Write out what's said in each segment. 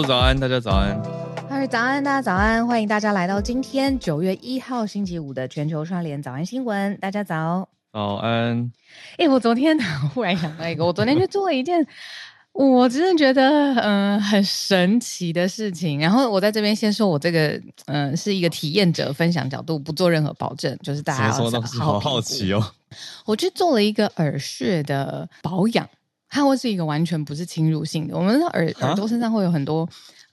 叔早安，大家早安。嗨，早安，大家早安，欢迎大家来到今天九月一号星期五的全球串联早安新闻。大家早，早安。哎，我昨天忽然想到一个，我昨天去做了一件。我真的觉得，嗯、呃，很神奇的事情。然后我在这边先说，我这个，嗯、呃，是一个体验者分享角度，不做任何保证，就是大家要好好好奇哦。我去做了一个耳穴的保养，它会是一个完全不是侵入性的。我们的耳耳朵身上会有很多，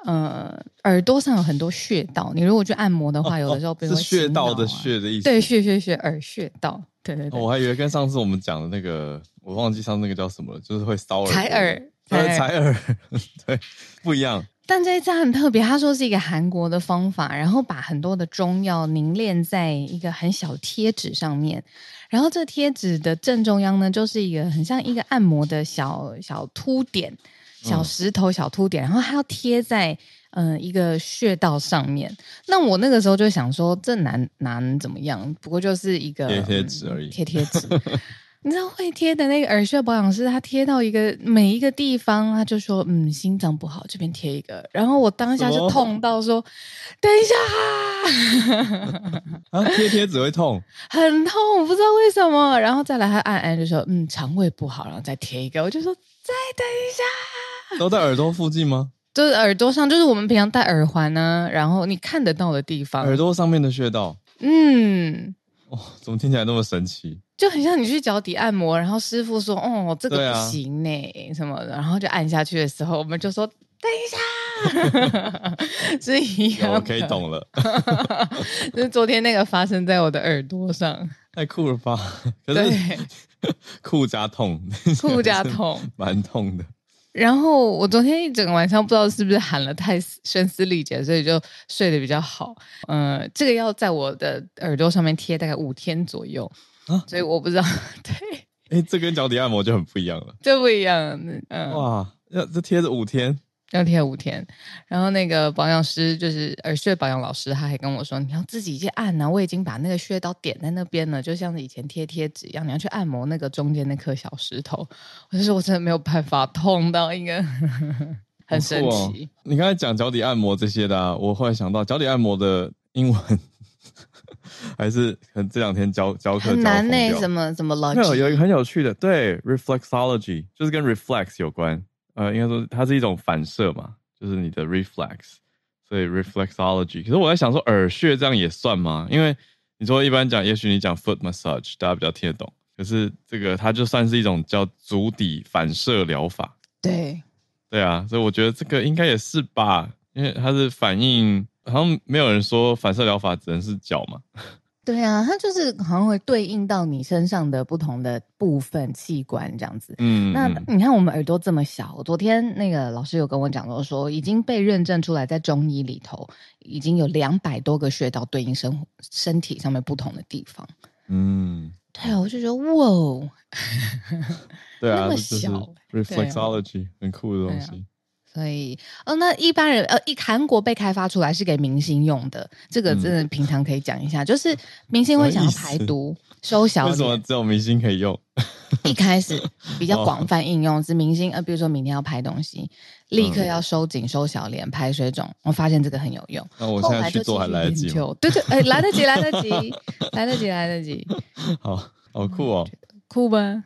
呃，耳朵上有很多穴道。你如果去按摩的话，有的时候比如说、穴道的穴的意思，对，穴穴穴耳穴道，对对对、哦。我还以为跟上次我们讲的那个，我忘记上次那个叫什么了，就是会搔耳。采耳。采耳，对，不一样。但这一次很特别，他说是一个韩国的方法，然后把很多的中药凝练在一个很小贴纸上面，然后这贴纸的正中央呢，就是一个很像一个按摩的小小凸点，小石头小凸点，然后它要贴在嗯、呃、一个穴道上面。那我那个时候就想说，这难难怎么样？不过就是一个贴贴纸而已，贴贴纸。你知道会贴的那个耳穴保养师，他贴到一个每一个地方，他就说：“嗯，心脏不好，这边贴一个。”然后我当下就痛到说：“等一下 啊！”贴贴只会痛，很痛，不知道为什么。然后再来他按按，就说：“嗯，肠胃不好，然后再贴一个。”我就说：“再等一下。”都在耳朵附近吗？就是耳朵上，就是我们平常戴耳环呢，然后你看得到的地方，耳朵上面的穴道。嗯，哦，怎么听起来那么神奇？就很像你去脚底按摩，然后师傅说：“哦，这个不行呢，什么的。”然后就按下去的时候，我们就说：“等一下。”是一样，我可以懂了。就是昨天那个发生在我的耳朵上，太酷了吧？可是对，酷加痛，酷加 痛，蛮痛的。然后我昨天一整个晚上不知道是不是喊了太声嘶力竭，所以就睡得比较好。嗯、呃，这个要在我的耳朵上面贴大概五天左右。啊，所以我不知道，对，哎、欸，这跟脚底按摩就很不一样了，这不一样，嗯，哇，要这贴着五天，要贴五天，然后那个保养师就是耳穴保养老师，他还跟我说，你要自己去按呢、啊，我已经把那个穴道点在那边了，就像是以前贴贴纸一样，你要去按摩那个中间那颗小石头，我就说我真的没有办法，痛到一个 很神奇。哦、你刚才讲脚底按摩这些的、啊，我后来想到脚底按摩的英文。还是可能这两天教教课很难呢？什么什么 logic？没有，有一个很有趣的，对，reflexology 就是跟 reflex 有关。呃，应该说它是一种反射嘛，就是你的 reflex，所以 reflexology。可是我在想说，耳穴这样也算吗？因为你说一般讲，也许你讲 foot massage，大家比较听得懂。可是这个它就算是一种叫足底反射疗法。对，对啊，所以我觉得这个应该也是吧，因为它是反应。好像没有人说反射疗法只能是脚嘛？对啊，它就是好像会对应到你身上的不同的部分器官这样子。嗯，那你看我们耳朵这么小，昨天那个老师有跟我讲过，说已经被认证出来，在中医里头已经有两百多个穴道对应身身体上面不同的地方。嗯，对啊，我就觉得哇，对啊，那么小，reflexology、啊、很酷的东西。所以，哦，那一般人，呃，一韩国被开发出来是给明星用的，这个真的平常可以讲一下，嗯、就是明星会想要排毒、收小脸，为什么只有明星可以用？一开始比较 广泛应用是明星，呃，比如说明天要拍东西，立刻要收紧、收小脸、排水肿，我发现这个很有用。那我现在去做还来得及吗？对对，哎，来得及，来得及，来得及，来得及。好好酷哦，酷吧？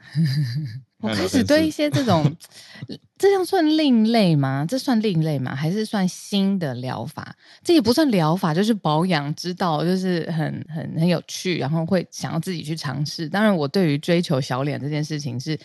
我开始对一些这种，这样算另类吗？这算另类吗？还是算新的疗法？这也不算疗法，就是保养之道，就是很很很有趣，然后会想要自己去尝试。当然，我对于追求小脸这件事情是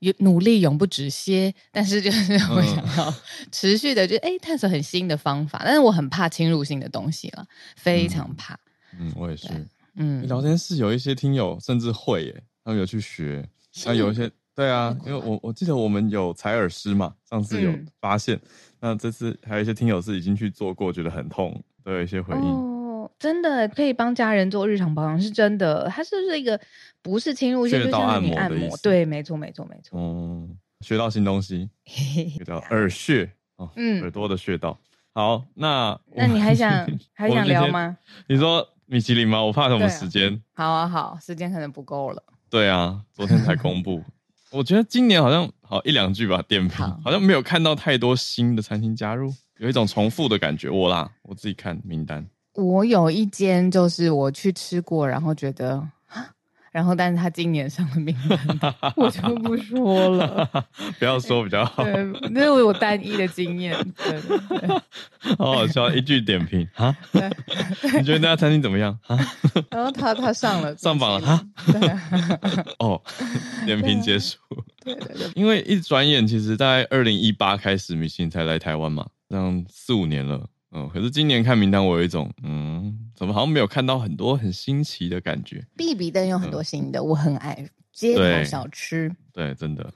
有努力永不止歇，但是就是我想要持续的就，就、嗯、哎探索很新的方法。但是我很怕侵入性的东西了，非常怕。嗯，嗯我也是。嗯，聊天室有一些听友甚至会耶，他们有去学，那有一些。对啊，因为我我记得我们有采耳师嘛，上次有发现，嗯、那这次还有一些听友是已经去做过，觉得很痛，都有一些回应。哦，真的可以帮家人做日常保养，是真的。它是不是一个不是侵入性，穴道按摩的意思？对，没错，没错，没错。嗯，学到新东西，叫耳穴哦，嗯，耳朵的穴道。好，那 那你还想还想聊吗？你说米其林吗？我怕什么时间？好啊，好，时间可能不够了。对啊，昨天才公布。我觉得今年好像好一两句吧，点评好，好像没有看到太多新的餐厅加入。有一种重复的感觉。我啦，我自己看名单，我有一间就是我去吃过，然后觉得。然后，但是他今年上了名单，我就不说了，不要说比较好。对，那是我单一的经验。对，对，对，好好笑，一句点评啊？对，你觉得那家餐厅怎么样啊？然后他他上了上榜了啊？对，哦，点评结束。对对对，因为一转眼，其实在二零一八开始，米其林才来台湾嘛，这样四五年了。嗯，可是今年看名单，我有一种嗯。怎么好像没有看到很多很新奇的感觉？必比灯有很多新的，嗯、我很爱街头小吃。对，对，真的。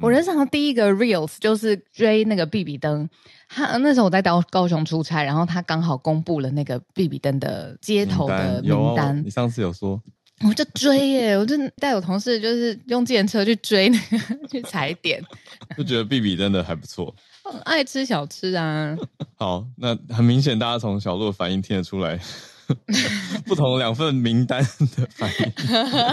我人生第一个 reels 就是追那个必比灯，他那时候我在高高雄出差，然后他刚好公布了那个必比灯的街头的名单。你上次有说，我就追耶，我就带我同事就是用自行车去追那个 去踩点，就觉得必比登的还不错。爱吃小吃啊。好，那很明显，大家从小鹿的反应听得出来。不同两份名单的反应，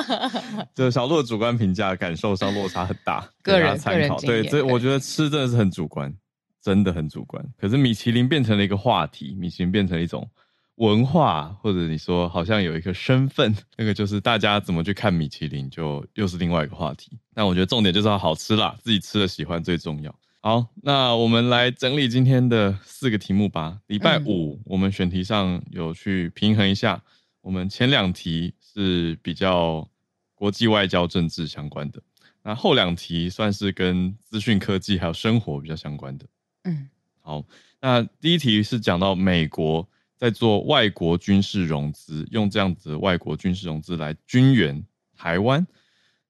就小鹿的主观评价感受上落差很大，个人参考。对，这我觉得吃真的是很主观，真的很主观。可是米其林变成了一个话题，米其林变成了一种文化，或者你说好像有一个身份，那个就是大家怎么去看米其林，就又是另外一个话题。但我觉得重点就是要好吃啦，自己吃了喜欢最重要。好，那我们来整理今天的四个题目吧。礼拜五，我们选题上有去平衡一下，我们前两题是比较国际外交政治相关的，那后两题算是跟资讯科技还有生活比较相关的。嗯，好，那第一题是讲到美国在做外国军事融资，用这样子的外国军事融资来军援台湾，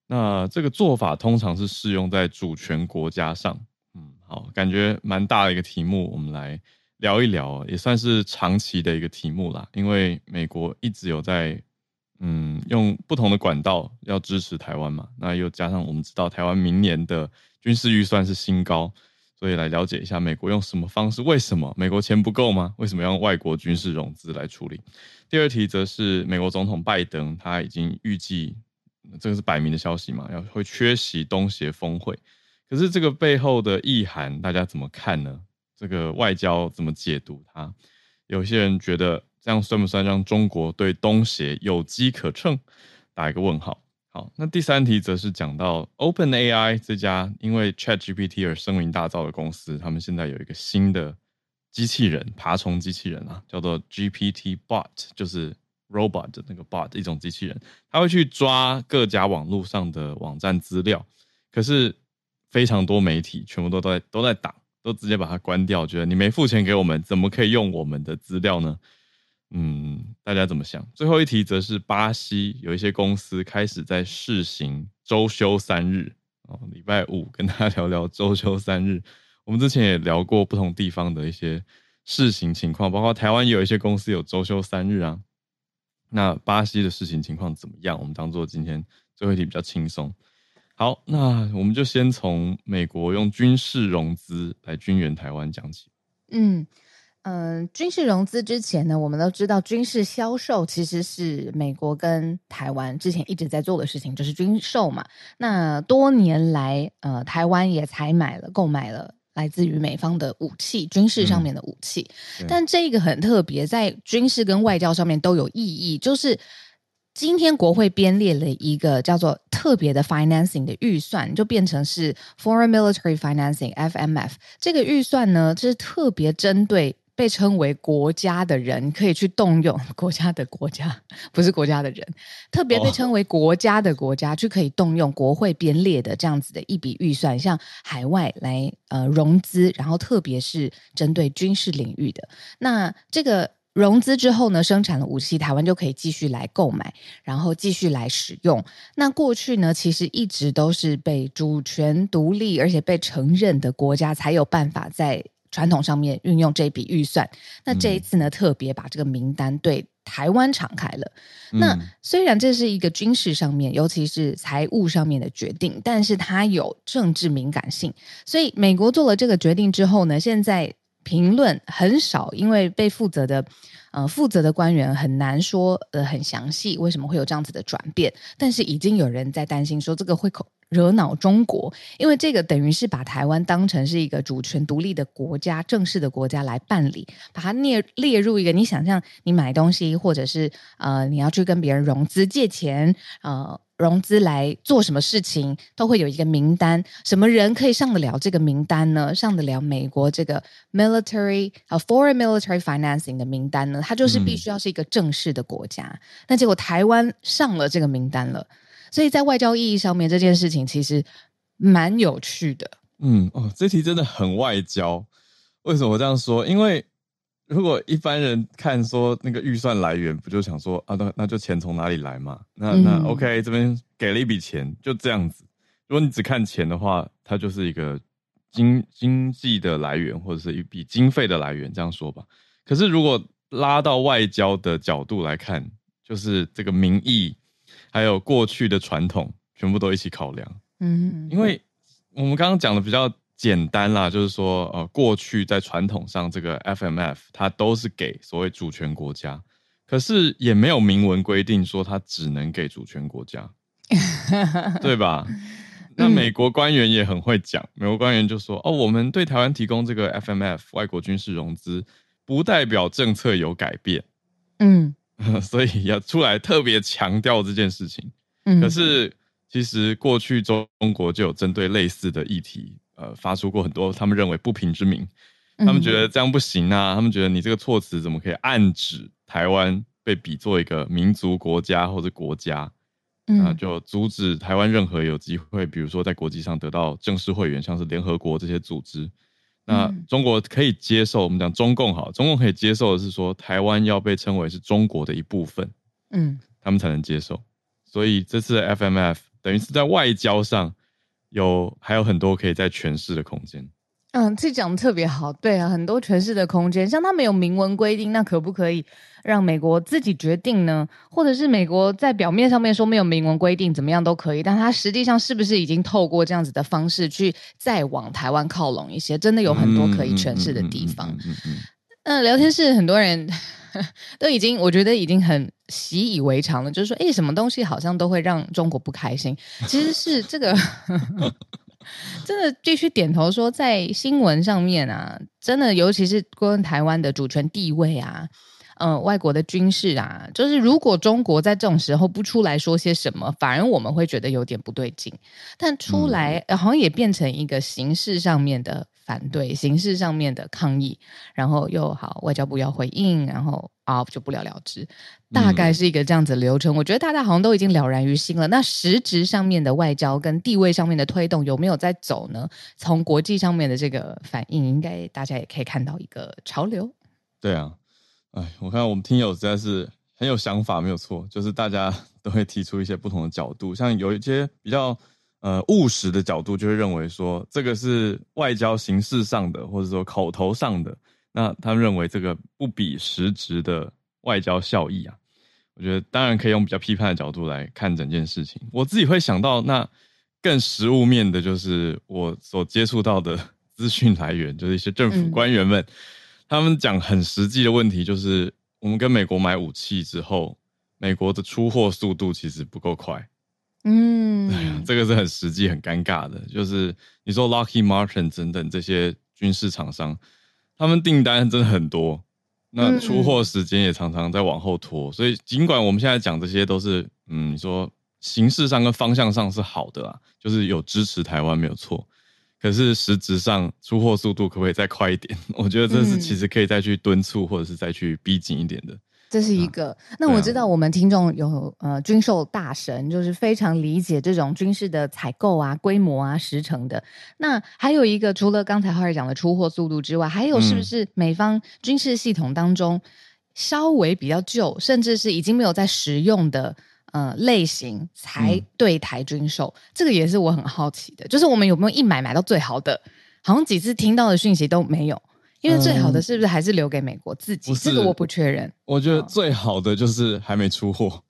那这个做法通常是适用在主权国家上。好，感觉蛮大的一个题目，我们来聊一聊，也算是长期的一个题目啦。因为美国一直有在，嗯，用不同的管道要支持台湾嘛。那又加上我们知道台湾明年的军事预算是新高，所以来了解一下美国用什么方式？为什么美国钱不够吗？为什么要用外国军事融资来处理？第二题则是美国总统拜登他已经预计，这个是摆明的消息嘛，要会缺席东协峰会。可是这个背后的意涵，大家怎么看呢？这个外交怎么解读它？有些人觉得这样算不算让中国对东协有机可乘？打一个问号。好，那第三题则是讲到 OpenAI 这家因为 ChatGPT 而声名大噪的公司，他们现在有一个新的机器人，爬虫机器人啊，叫做 GPT Bot，就是 robot 的那个 bot 一种机器人，它会去抓各家网络上的网站资料，可是。非常多媒体全部都在都在挡，都直接把它关掉，觉得你没付钱给我们，怎么可以用我们的资料呢？嗯，大家怎么想？最后一题则是巴西有一些公司开始在试行周休三日哦，礼拜五跟大家聊聊周休三日。我们之前也聊过不同地方的一些试行情况，包括台湾也有一些公司有周休三日啊。那巴西的试行情况怎么样？我们当做今天最后一题比较轻松。好，那我们就先从美国用军事融资来军援台湾讲起。嗯嗯、军事融资之前呢，我们都知道军事销售其实是美国跟台湾之前一直在做的事情，就是军售嘛。那多年来，呃，台湾也采买了、购买了来自于美方的武器，军事上面的武器。但这个很特别，在军事跟外交上面都有意义，就是。今天国会编列了一个叫做特别的 financing 的预算，就变成是 foreign military financing（FMF）。这个预算呢，就是特别针对被称为国家的人可以去动用 国家的国家，不是国家的人，特别被称为国家的国家，就可以动用国会编列的这样子的一笔预算，向海外来呃融资，然后特别是针对军事领域的那这个。融资之后呢，生产了武器，台湾就可以继续来购买，然后继续来使用。那过去呢，其实一直都是被主权独立而且被承认的国家才有办法在传统上面运用这笔预算。那这一次呢，特别把这个名单对台湾敞开了。嗯、那虽然这是一个军事上面，尤其是财务上面的决定，但是它有政治敏感性。所以美国做了这个决定之后呢，现在。评论很少，因为被负责的，呃，负责的官员很难说，呃，很详细为什么会有这样子的转变。但是已经有人在担心说，这个会惹恼中国，因为这个等于是把台湾当成是一个主权独立的国家、正式的国家来办理，把它列列入一个你想象你买东西或者是呃你要去跟别人融资借钱呃。融资来做什么事情都会有一个名单，什么人可以上得了这个名单呢？上得了美国这个 military 啊、foreign military financing 的名单呢？它就是必须要是一个正式的国家。那结果台湾上了这个名单了，所以在外交意义上面，这件事情其实蛮有趣的。嗯，哦，这题真的很外交。为什么这样说？因为。如果一般人看说那个预算来源，不就想说啊，那那就钱从哪里来嘛？那那 OK，这边给了一笔钱，就这样子。如果你只看钱的话，它就是一个经经济的来源，或者是一笔经费的来源，这样说吧。可是如果拉到外交的角度来看，就是这个民意，还有过去的传统，全部都一起考量。嗯，因为我们刚刚讲的比较。简单啦，就是说，呃，过去在传统上，这个 FMF 它都是给所谓主权国家，可是也没有明文规定说它只能给主权国家，对吧？那美国官员也很会讲，美国官员就说，哦，我们对台湾提供这个 FMF 外国军事融资，不代表政策有改变，嗯，所以要出来特别强调这件事情。嗯，可是其实过去中中国就有针对类似的议题。呃，发出过很多他们认为不平之鸣，他们觉得这样不行啊，他们觉得你这个措辞怎么可以暗指台湾被比作一个民族国家或者国家，那就阻止台湾任何有机会，比如说在国际上得到正式会员，像是联合国这些组织。那中国可以接受，我们讲中共好，中共可以接受的是说台湾要被称为是中国的一部分，嗯，他们才能接受。所以这次的 FMF 等于是在外交上。有还有很多可以在诠释的空间。嗯，这讲的特别好，对啊，很多诠释的空间。像他没有明文规定，那可不可以让美国自己决定呢？或者是美国在表面上面说没有明文规定，怎么样都可以，但他实际上是不是已经透过这样子的方式去再往台湾靠拢一些？真的有很多可以诠释的地方。嗯，呃，聊天室很多人。都已经，我觉得已经很习以为常了。就是说，哎，什么东西好像都会让中国不开心。其实是这个，真的必须点头说，在新闻上面啊，真的，尤其是关于台湾的主权地位啊，呃，外国的军事啊，就是如果中国在这种时候不出来说些什么，反而我们会觉得有点不对劲。但出来，好像也变成一个形式上面的。反对形式上面的抗议，然后又好，外交部要回应，然后啊就不了了之，大概是一个这样子流程。嗯、我觉得大家好像都已经了然于心了。那实质上面的外交跟地位上面的推动有没有在走呢？从国际上面的这个反应，应该大家也可以看到一个潮流。对啊，哎，我看我们听友实在是很有想法，没有错，就是大家都会提出一些不同的角度，像有一些比较。呃，务实的角度就会认为说，这个是外交形式上的，或者说口头上的。那他们认为这个不比实质的外交效益啊。我觉得当然可以用比较批判的角度来看整件事情。我自己会想到，那更实物面的就是我所接触到的 资讯来源，就是一些政府官员们，嗯、他们讲很实际的问题，就是我们跟美国买武器之后，美国的出货速度其实不够快。嗯，对啊，这个是很实际、很尴尬的。就是你说 Lockheed Martin 等等这些军事厂商，他们订单真的很多，那出货时间也常常在往后拖。所以尽管我们现在讲这些都是，嗯，你说形式上跟方向上是好的啊，就是有支持台湾没有错。可是实质上出货速度可不可以再快一点？我觉得这是其实可以再去敦促或者是再去逼紧一点的。这是一个。啊、那我知道我们听众有呃军售大神，就是非常理解这种军事的采购啊、规模啊、时程的。那还有一个，除了刚才浩尔讲的出货速度之外，还有是不是美方军事系统当中稍微比较旧，甚至是已经没有在使用的呃类型才对台军售？嗯、这个也是我很好奇的，就是我们有没有一买买到最好的？好像几次听到的讯息都没有。因为最好的是不是还是留给美国自己？这个我不确认。我觉得最好的就是还没出货，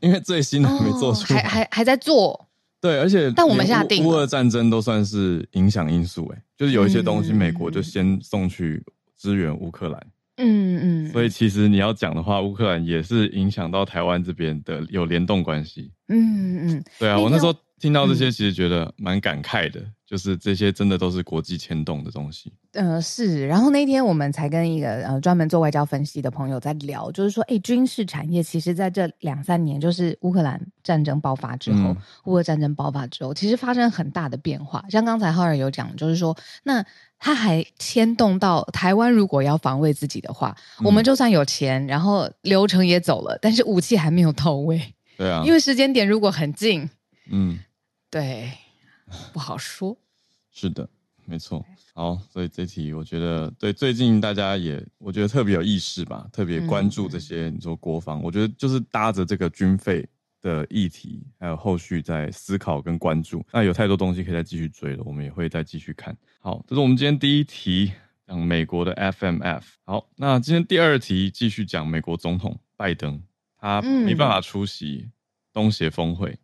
因为最新的还没做出，还还还在做。对，而且但我们下定乌俄战争都算是影响因素，哎，就是有一些东西美国就先送去支援乌克兰。嗯嗯。所以其实你要讲的话，乌克兰也是影响到台湾这边的有联动关系。嗯嗯。对啊，我那时候听到这些，其实觉得蛮感慨的。嗯就是这些真的都是国际牵动的东西。呃，是。然后那天我们才跟一个呃专门做外交分析的朋友在聊，就是说，哎，军事产业其实在这两三年，就是乌克兰战争爆发之后，嗯、乌俄战争爆发之后，其实发生很大的变化。像刚才浩尔有讲，就是说，那他还牵动到台湾，如果要防卫自己的话，嗯、我们就算有钱，然后流程也走了，但是武器还没有到位。对啊，因为时间点如果很近，嗯，对。不好说，是的，没错。好，所以这题我觉得对最近大家也我觉得特别有意识吧，特别关注这些你说国防，嗯、我觉得就是搭着这个军费的议题，还有后续在思考跟关注。那有太多东西可以再继续追了，我们也会再继续看。好，这是我们今天第一题讲美国的 FMF。好，那今天第二题继续讲美国总统拜登，他没办法出席东协峰会，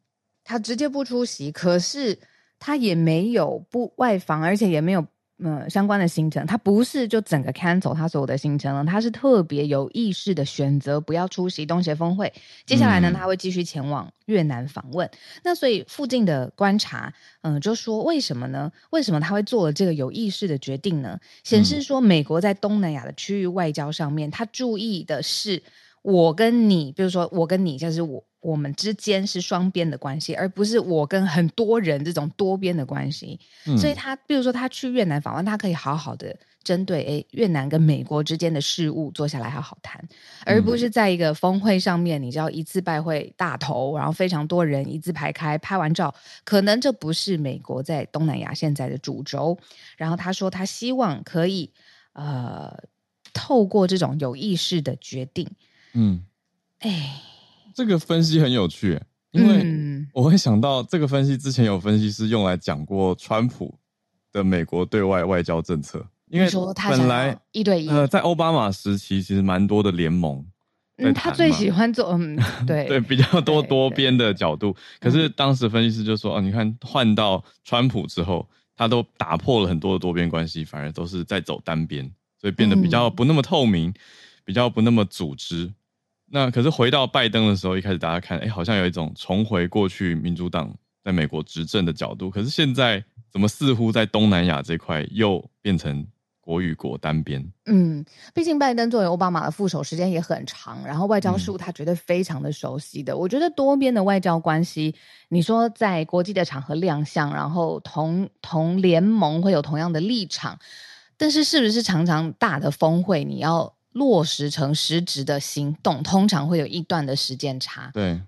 他直接不出席，可是。他也没有不外访，而且也没有嗯、呃、相关的行程。他不是就整个 cancel 他所有的行程了，他是特别有意识的选择不要出席东协峰会。接下来呢，他会继续前往越南访问。嗯、那所以附近的观察，嗯、呃，就说为什么呢？为什么他会做了这个有意识的决定呢？显示说美国在东南亚的区域外交上面，他注意的是我跟你，比如说我跟你，就是我。我们之间是双边的关系，而不是我跟很多人这种多边的关系。嗯、所以他，比如说他去越南访问，他可以好好的针对诶越南跟美国之间的事务坐下来好好谈，而不是在一个峰会上面，你知道一次拜会大头，然后非常多人一字排开拍完照，可能这不是美国在东南亚现在的主轴。然后他说，他希望可以呃透过这种有意识的决定，嗯，哎。这个分析很有趣，因为我会想到这个分析之前有分析师用来讲过川普的美国对外外交政策，因为本来一对一。呃，在奥巴马时期其实蛮多的联盟，嗯，他最喜欢做嗯，对。对，比较多多边的角度。可是当时分析师就说，哦，你看换到川普之后，他都打破了很多的多边关系，反而都是在走单边，所以变得比较不那么透明，比较不那么组织。那可是回到拜登的时候，一开始大家看，哎，好像有一种重回过去民主党在美国执政的角度。可是现在怎么似乎在东南亚这块又变成国与国单边？嗯，毕竟拜登作为奥巴马的副手，时间也很长，然后外交事务他绝对非常的熟悉的。我觉得多边的外交关系，你说在国际的场合亮相，然后同同联盟会有同样的立场，但是是不是常常大的峰会你要？落实成实质的行动，通常会有一段的时间差。对，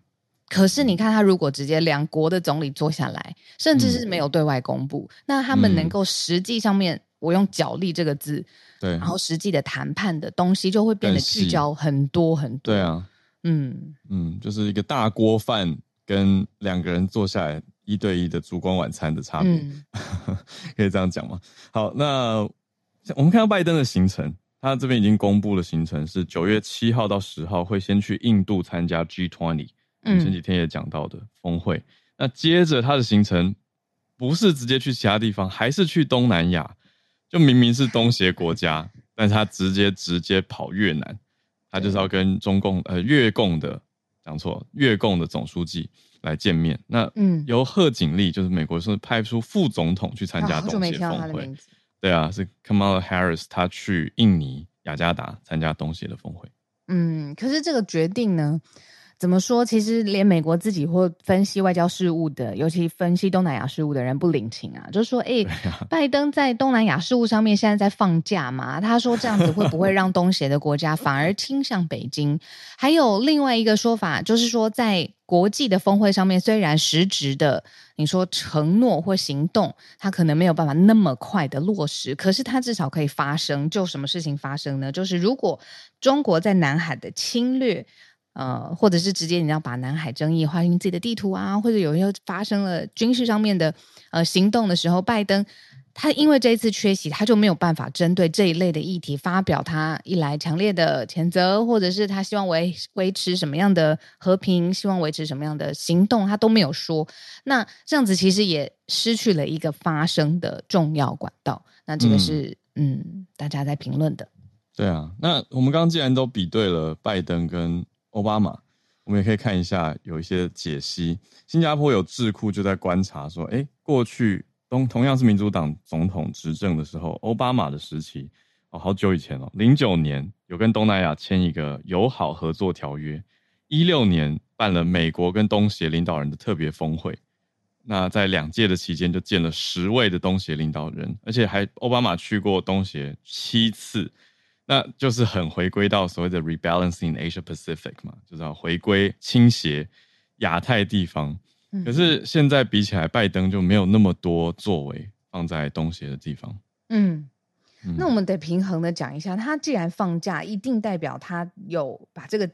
可是你看，他如果直接两国的总理坐下来，甚至是没有对外公布，嗯、那他们能够实际上面，我用角力这个字，对，然后实际的谈判的东西就会变得聚焦很多很多。对啊，嗯嗯，就是一个大锅饭跟两个人坐下来一对一的烛光晚餐的差别，嗯、可以这样讲吗？好，那我们看到拜登的行程。他这边已经公布了行程，是九月七号到十号会先去印度参加 G20，嗯，前几天也讲到的峰会。那接着他的行程不是直接去其他地方，还是去东南亚，就明明是东协国家，但是他直接直接跑越南，他就是要跟中共呃越共的讲错越共的总书记来见面。那嗯，由贺锦丽就是美国是派出副总统去参加东协峰会。对啊，是 Kamala Harris，他去印尼雅加达参加东协的峰会。嗯，可是这个决定呢，怎么说？其实连美国自己或分析外交事务的，尤其分析东南亚事务的人不领情啊，就是说，哎，啊、拜登在东南亚事务上面现在在放假嘛？他说这样子会不会让东协的国家反而倾向北京？还有另外一个说法，就是说在国际的峰会上面，虽然实质的你说承诺或行动，他可能没有办法那么快的落实，可是他至少可以发生。就什么事情发生呢？就是如果中国在南海的侵略。呃，或者是直接你要把南海争议划进自己的地图啊，或者有时候发生了军事上面的呃行动的时候，拜登他因为这一次缺席，他就没有办法针对这一类的议题发表他一来强烈的谴责，或者是他希望维维持什么样的和平，希望维持什么样的行动，他都没有说。那这样子其实也失去了一个发声的重要管道。那这个是嗯，嗯，大家在评论的。对啊，那我们刚刚既然都比对了拜登跟奥巴马，我们也可以看一下有一些解析。新加坡有智库就在观察说，哎，过去同同样是民主党总统执政的时候，奥巴马的时期哦，好久以前哦，零九年有跟东南亚签一个友好合作条约，一六年办了美国跟东协领导人的特别峰会。那在两届的期间，就见了十位的东协领导人，而且还奥巴马去过东协七次，那就是很回归到所谓的 rebalancing Asia Pacific 嘛，就是要回归倾斜亚太地方。可是现在比起来，拜登就没有那么多作为放在东协的地方。嗯。那我们得平衡的讲一下，他既然放假，一定代表他有把这个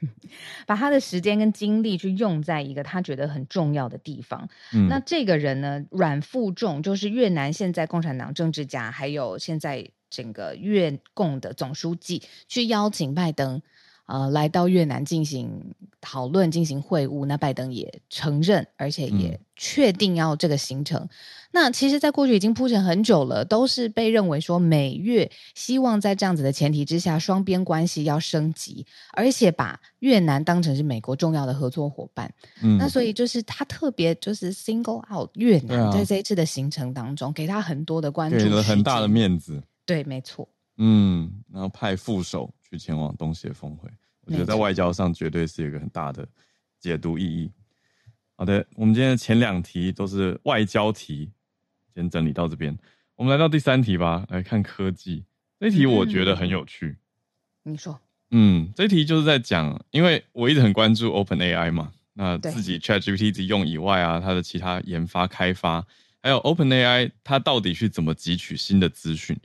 把他的时间跟精力去用在一个他觉得很重要的地方。嗯，那这个人呢，阮富仲就是越南现在共产党政治家，还有现在整个越共的总书记，去邀请拜登。呃，来到越南进行讨论、进行会晤，那拜登也承认，而且也确定要这个行程。嗯、那其实，在过去已经铺陈很久了，都是被认为说美越希望在这样子的前提之下，双边关系要升级，而且把越南当成是美国重要的合作伙伴。嗯，那所以就是他特别就是 single out 越南，在这一次的行程当中，给他很多的关注，给了很大的面子。对，没错。嗯，然后派副手。去前往东协峰会，我觉得在外交上绝对是有一个很大的解读意义。好的，我们今天的前两题都是外交题，先整理到这边。我们来到第三题吧，来看科技。这题我觉得很有趣。你说，嗯，这题就是在讲，因为我一直很关注 OpenAI 嘛，那自己 ChatGPT 自己用以外啊，它的其他研发开发，还有 OpenAI 它到底去怎么汲取新的资讯。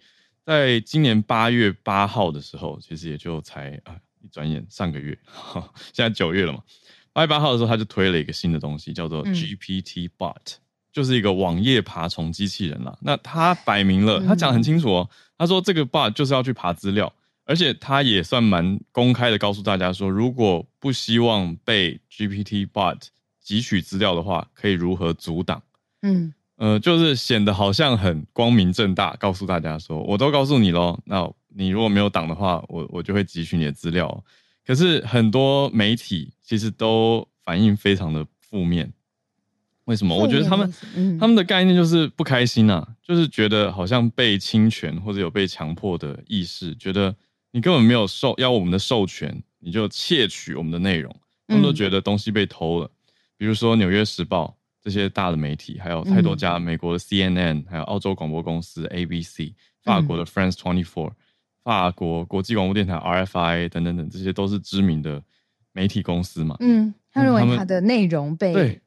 在今年八月八号的时候，其实也就才啊，一转眼上个月，现在九月了嘛。八月八号的时候，他就推了一个新的东西，叫做 GPT Bot，嗯，就是一个网页爬虫机器人啦。那他摆明了，他讲很清楚哦，他说这个 Bot 就是要去爬资料，而且他也算蛮公开的告诉大家说，如果不希望被 GPT Bot 汲取资料的话，可以如何阻挡。嗯。呃，就是显得好像很光明正大，告诉大家说，我都告诉你喽。那你如果没有挡的话，我我就会汲取你的资料。可是很多媒体其实都反应非常的负面。为什么？我觉得他们、嗯、他们的概念就是不开心啊，就是觉得好像被侵权或者有被强迫的意识，觉得你根本没有授要我们的授权，你就窃取我们的内容。他们都觉得东西被偷了。嗯、比如说《纽约时报》。这些大的媒体，还有太多家，美国的 CNN，还有澳洲广播公司 ABC，法国的 France Twenty Four，法国国际广播电台 RFI 等等等，这些都是知名的媒体公司嘛。嗯，他认为他的内容被对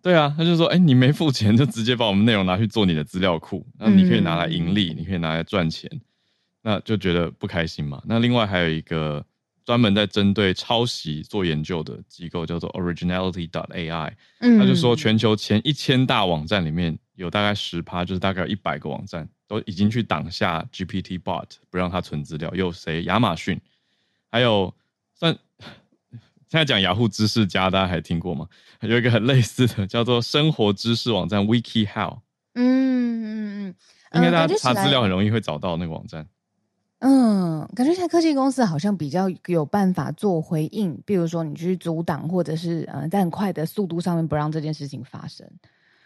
对啊，他就说，哎，你没付钱就直接把我们内容拿去做你的资料库，那你可以拿来盈利，你可以拿来赚钱，那就觉得不开心嘛。那另外还有一个。专门在针对抄袭做研究的机构叫做 Originality dot AI，他就说全球前一千大网站里面有大概十趴，就是大概一百个网站都已经去挡下 GPT Bot，不让它存资料。有谁？亚马逊，还有算 现在讲雅虎知识家，大家还听过吗？有一个很类似的叫做生活知识网站 WikiHow，嗯嗯嗯，应该大家查资料很容易会找到那个网站。嗯，感觉现在科技公司好像比较有办法做回应，比如说你去阻挡，或者是呃，在很快的速度上面不让这件事情发生。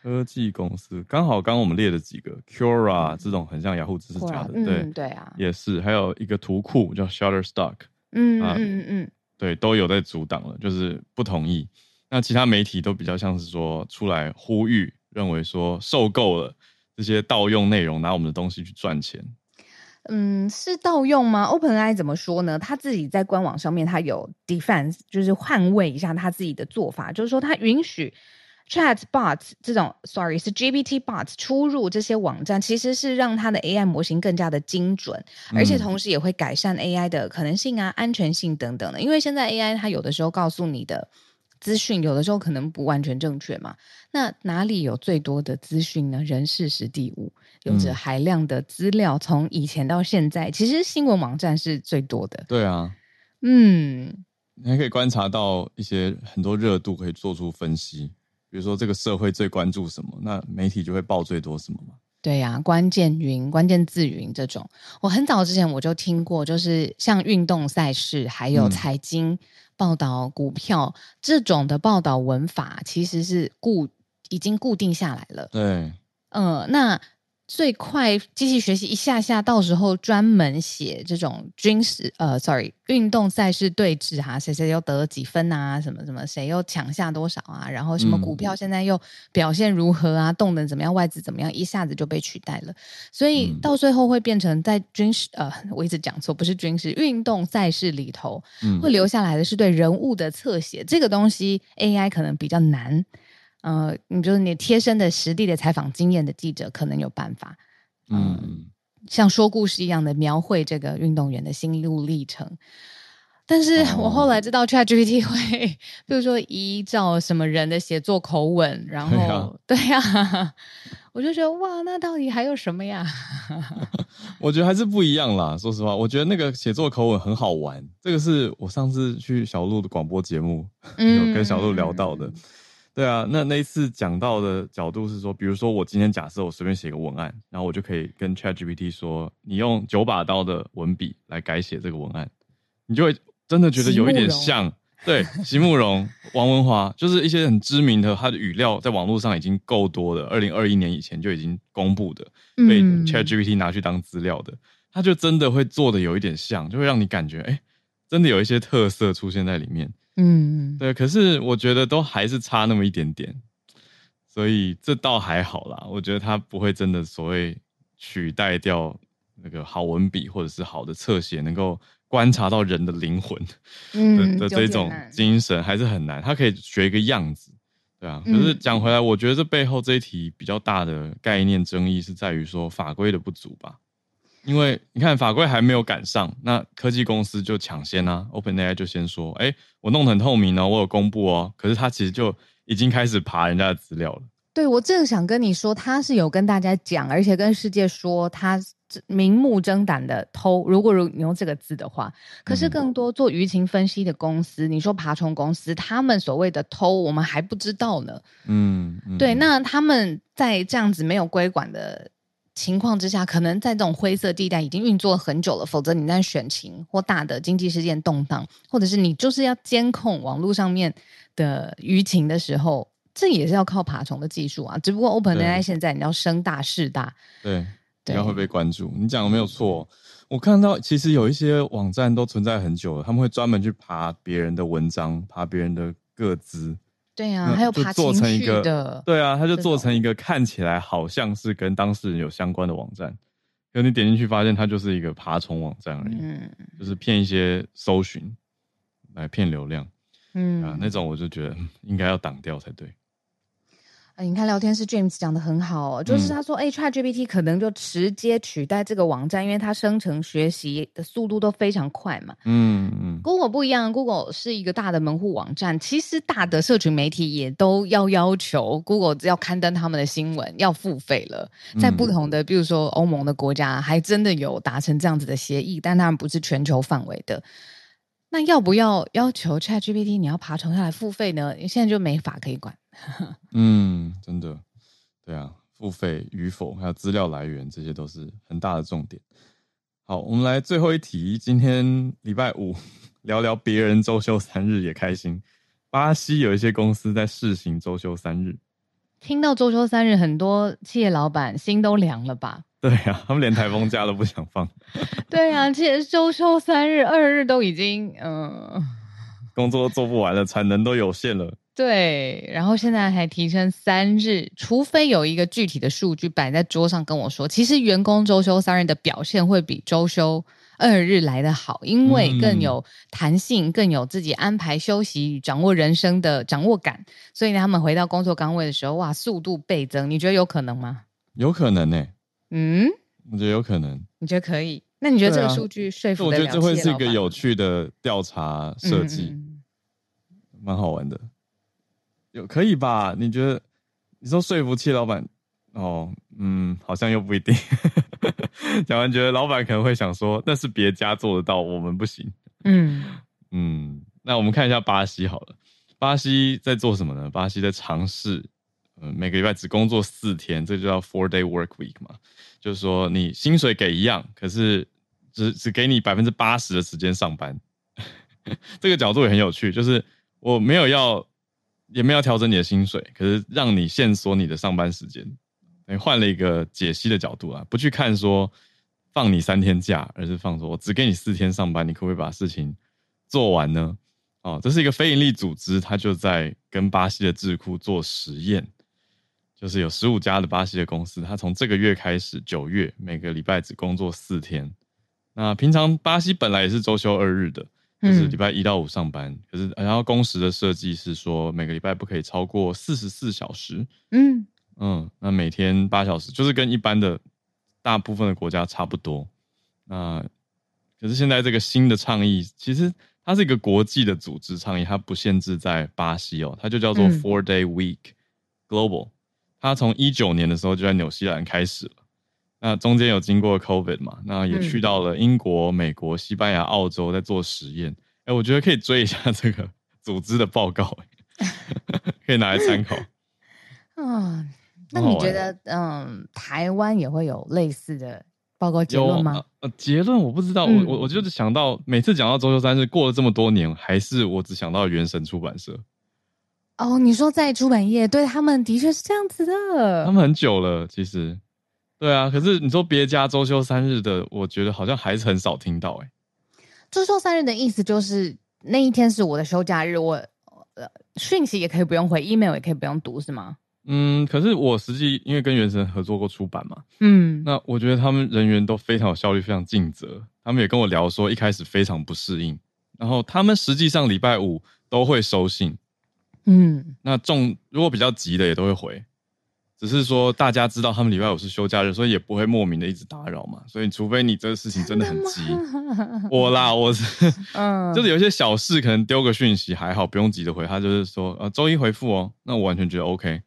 科技公司刚好刚刚我们列了几个，Quora 这种很像雅虎知识家的，对、嗯、对啊，也是，还有一个图库叫 Shutterstock，嗯嗯嗯嗯，对，都有在阻挡了，就是不同意。那其他媒体都比较像是说出来呼吁，认为说受够了这些盗用内容，拿我们的东西去赚钱。嗯，是盗用吗？OpenAI 怎么说呢？他自己在官网上面，他有 defense，就是捍卫一下他自己的做法，就是说他允许 Chatbot 这种，sorry 是 GPTBot 出入这些网站，其实是让他的 AI 模型更加的精准，而且同时也会改善 AI 的可能性啊、安全性等等的。因为现在 AI 它有的时候告诉你的。资讯有的时候可能不完全正确嘛，那哪里有最多的资讯呢？人事实地物，有着海量的资料，从以前到现在，其实新闻网站是最多的。对啊，嗯，你还可以观察到一些很多热度，可以做出分析。比如说这个社会最关注什么，那媒体就会报最多什么嘛。对呀、啊，关键云、关键字云这种，我很早之前我就听过，就是像运动赛事还有财经。嗯报道股票这种的报道文法，其实是固已经固定下来了。对，嗯、呃，那。最快机器学习一下下，到时候专门写这种军事呃，sorry，运动赛事对峙哈、啊，谁谁又得了几分啊，什么什么，谁又抢下多少啊，然后什么股票现在又表现如何啊，动能怎么样，外资怎么样，一下子就被取代了，所以到最后会变成在军事呃，我一直讲错，不是军事运动赛事里头，会留下来的是对人物的侧写，这个东西 AI 可能比较难。呃，你就是你贴身的实地的采访经验的记者，可能有办法，嗯，嗯，像说故事一样的描绘这个运动员的心路历程。但是我后来知道，ChatGPT 会，比如说依照什么人的写作口吻，然后对呀、啊，我就觉得哇，那到底还有什么呀？我觉得还是不一样啦。说实话，我觉得那个写作口吻很好玩。这个是我上次去小鹿的广播节目，有跟小鹿聊到的。嗯对啊，那那一次讲到的角度是说，比如说我今天假设我随便写个文案，然后我就可以跟 ChatGPT 说，你用九把刀的文笔来改写这个文案，你就会真的觉得有一点像，对，席慕蓉、王文华，就是一些很知名的，他的语料在网络上已经够多的，二零二一年以前就已经公布的，被 ChatGPT 拿去当资料的，他就真的会做的有一点像，就会让你感觉，哎，真的有一些特色出现在里面。嗯，对，可是我觉得都还是差那么一点点，所以这倒还好啦。我觉得它不会真的所谓取代掉那个好文笔或者是好的侧写，能够观察到人的灵魂的、嗯、的这种精神，还是很难。它可以学一个样子，对啊。可是讲回来，我觉得这背后这一题比较大的概念争议是在于说法规的不足吧。因为你看法规还没有赶上，那科技公司就抢先啊，OpenAI 就先说，哎，我弄得很透明哦，我有公布哦，可是他其实就已经开始爬人家的资料了。对，我正想跟你说，他是有跟大家讲，而且跟世界说他明目张胆的偷。如果如你用这个字的话，可是更多做舆情分析的公司，嗯、你说爬虫公司，他们所谓的偷，我们还不知道呢。嗯，嗯对，那他们在这样子没有规管的。情况之下，可能在这种灰色地带已经运作了很久了。否则，你在选情或大的经济事件动荡，或者是你就是要监控网络上面的舆情的时候，这也是要靠爬虫的技术啊。只不过 OpenAI 现在你要声大势大，对，你要会被关注。你讲的没有错，我看到其实有一些网站都存在很久了，他们会专门去爬别人的文章，爬别人的个资。对啊，还有爬情绪的，对啊，他就做成一个看起来好像是跟当事人有相关的网站，可你点进去发现它就是一个爬虫网站而已，嗯，就是骗一些搜寻来骗流量，嗯。啊，那种我就觉得应该要挡掉才对。你看聊天室 James 讲的很好，哦，就是他说，哎、嗯、，ChatGPT 可能就直接取代这个网站，因为它生成学习的速度都非常快嘛。嗯嗯。Google 不一样，Google 是一个大的门户网站，其实大的社群媒体也都要要求 Google 要刊登他们的新闻要付费了。在不同的，比如说欧盟的国家，还真的有达成这样子的协议，但当然不是全球范围的。那要不要要求 ChatGPT 你要爬虫下来付费呢？现在就没法可以管。嗯，真的，对啊，付费与否，还有资料来源，这些都是很大的重点。好，我们来最后一题。今天礼拜五，聊聊别人周休三日也开心。巴西有一些公司在试行周休三日，听到周休三日，很多企业老板心都凉了吧？对啊，他们连台风假都不想放。对啊，其实周休三日、二日都已经，嗯、呃，工作都做不完了，产能都有限了。对，然后现在还提升三日，除非有一个具体的数据摆在桌上跟我说，其实员工周休三日的表现会比周休二日来的好，因为更有弹性，嗯、更有自己安排休息与掌握人生的掌握感，所以呢，他们回到工作岗位的时候，哇，速度倍增。你觉得有可能吗？有可能呢、欸。嗯，我觉得有可能。你觉得可以？那你觉得这个数据说服？我觉得这会是一个有趣的调查设计，嗯嗯蛮好玩的。有可以吧？你觉得你说说服企业老板哦，嗯，好像又不一定。讲完觉得老板可能会想说，那是别家做得到，我们不行。嗯嗯，那我们看一下巴西好了。巴西在做什么呢？巴西在尝试，嗯，每个礼拜只工作四天，这就叫 four day work week 嘛。就是说你薪水给一样，可是只只给你百分之八十的时间上班。这个角度也很有趣，就是我没有要，也没有调整你的薪水，可是让你限缩你的上班时间，你换了一个解析的角度啊，不去看说放你三天假，而是放说我只给你四天上班，你可不可以把事情做完呢？哦，这是一个非营利组织，它就在跟巴西的智库做实验，就是有十五家的巴西的公司，它从这个月开始，九月每个礼拜只工作四天。那平常巴西本来也是周休二日的，就是礼拜一到五上班。嗯、可是然后工时的设计是说每个礼拜不可以超过四十四小时。嗯嗯，那每天八小时，就是跟一般的大部分的国家差不多。那可是现在这个新的倡议，其实它是一个国际的组织倡议，它不限制在巴西哦，它就叫做 Four Day Week Global。它从一九年的时候就在纽西兰开始了。那中间有经过 COVID 嘛？那也去到了英国、美国、西班牙、澳洲，在做实验。哎，我觉得可以追一下这个组织的报告，可以拿来参考。嗯，那你觉得，嗯，台湾也会有类似的报告结论吗？呃，结论我不知道。我我我就是想到，每次讲到周休三日，过了这么多年，还是我只想到原神出版社。哦，你说在出版业，对他们的确是这样子的。他们很久了，其实。对啊，可是你说别家周休三日的，我觉得好像还是很少听到哎。周休三日的意思就是那一天是我的休假日，我呃讯息也可以不用回，email 也可以不用读，是吗？嗯，可是我实际因为跟原神合作过出版嘛，嗯，那我觉得他们人员都非常有效率，非常尽责。他们也跟我聊说，一开始非常不适应，然后他们实际上礼拜五都会收信，嗯，那重如果比较急的也都会回。只是说大家知道他们礼拜五是休假日，所以也不会莫名的一直打扰嘛。所以除非你这个事情真的很急，我啦，我是，嗯，就是有一些小事可能丢个讯息还好，不用急着回。他就是说，呃，周一回复哦，那我完全觉得 OK。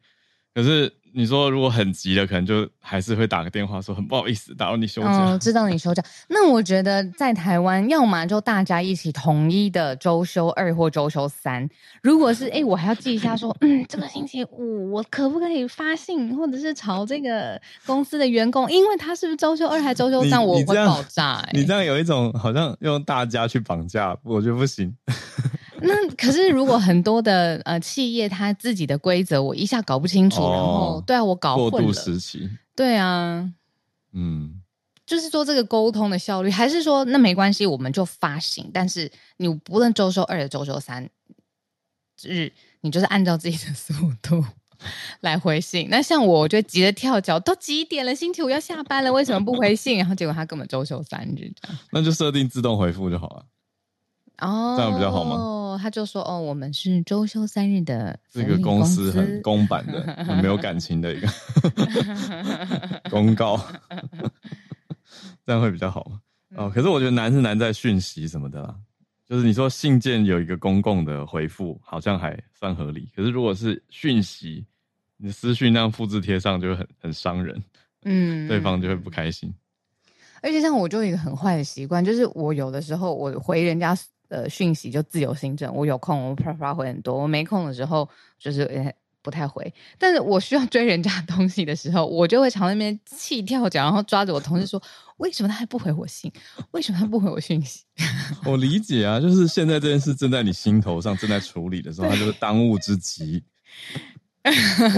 可是。你说如果很急的，可能就还是会打个电话说很不好意思打扰你休假。哦，知道你休假。那我觉得在台湾，要么就大家一起统一的周休二或周休三。如果是哎、欸，我还要记一下说，嗯，这个星期五我可不可以发信，或者是朝这个公司的员工，因为他是不是周休二还周休三，我会爆炸、欸。你这样有一种好像用大家去绑架，我觉得不行。那可是，如果很多的呃企业，它自己的规则我一下搞不清楚，哦、然后对啊，我搞混了。过渡时期。对啊，嗯，就是说这个沟通的效率，还是说那没关系，我们就发行，但是你不论周休二的周休三日，你就是按照自己的速度 来回信。那像我，我就急得跳脚，都几点了？星期五要下班了，为什么不回信？然后结果他根本周休三日这样，那就设定自动回复就好了。哦，这样比较好吗？他就说：“哦，我们是周休三日的，这个公司很公版的，很没有感情的一个 公告，这样会比较好吗？哦，可是我觉得难是难在讯息什么的啦，就是你说信件有一个公共的回复，好像还算合理。可是如果是讯息，你私讯那样复制贴上，就会很很伤人，嗯，对方就会不开心。而且像我就有一个很坏的习惯，就是我有的时候我回人家。”呃，讯息就自由行政，我有空我啪啪回很多，我没空的时候就是也不太回。但是我需要追人家东西的时候，我就会朝那边气跳脚，然后抓着我同事说：“为什么他还不回我信？为什么他不回我讯息？”我理解啊，就是现在这件事正在你心头上正在处理的时候，他就是当务之急。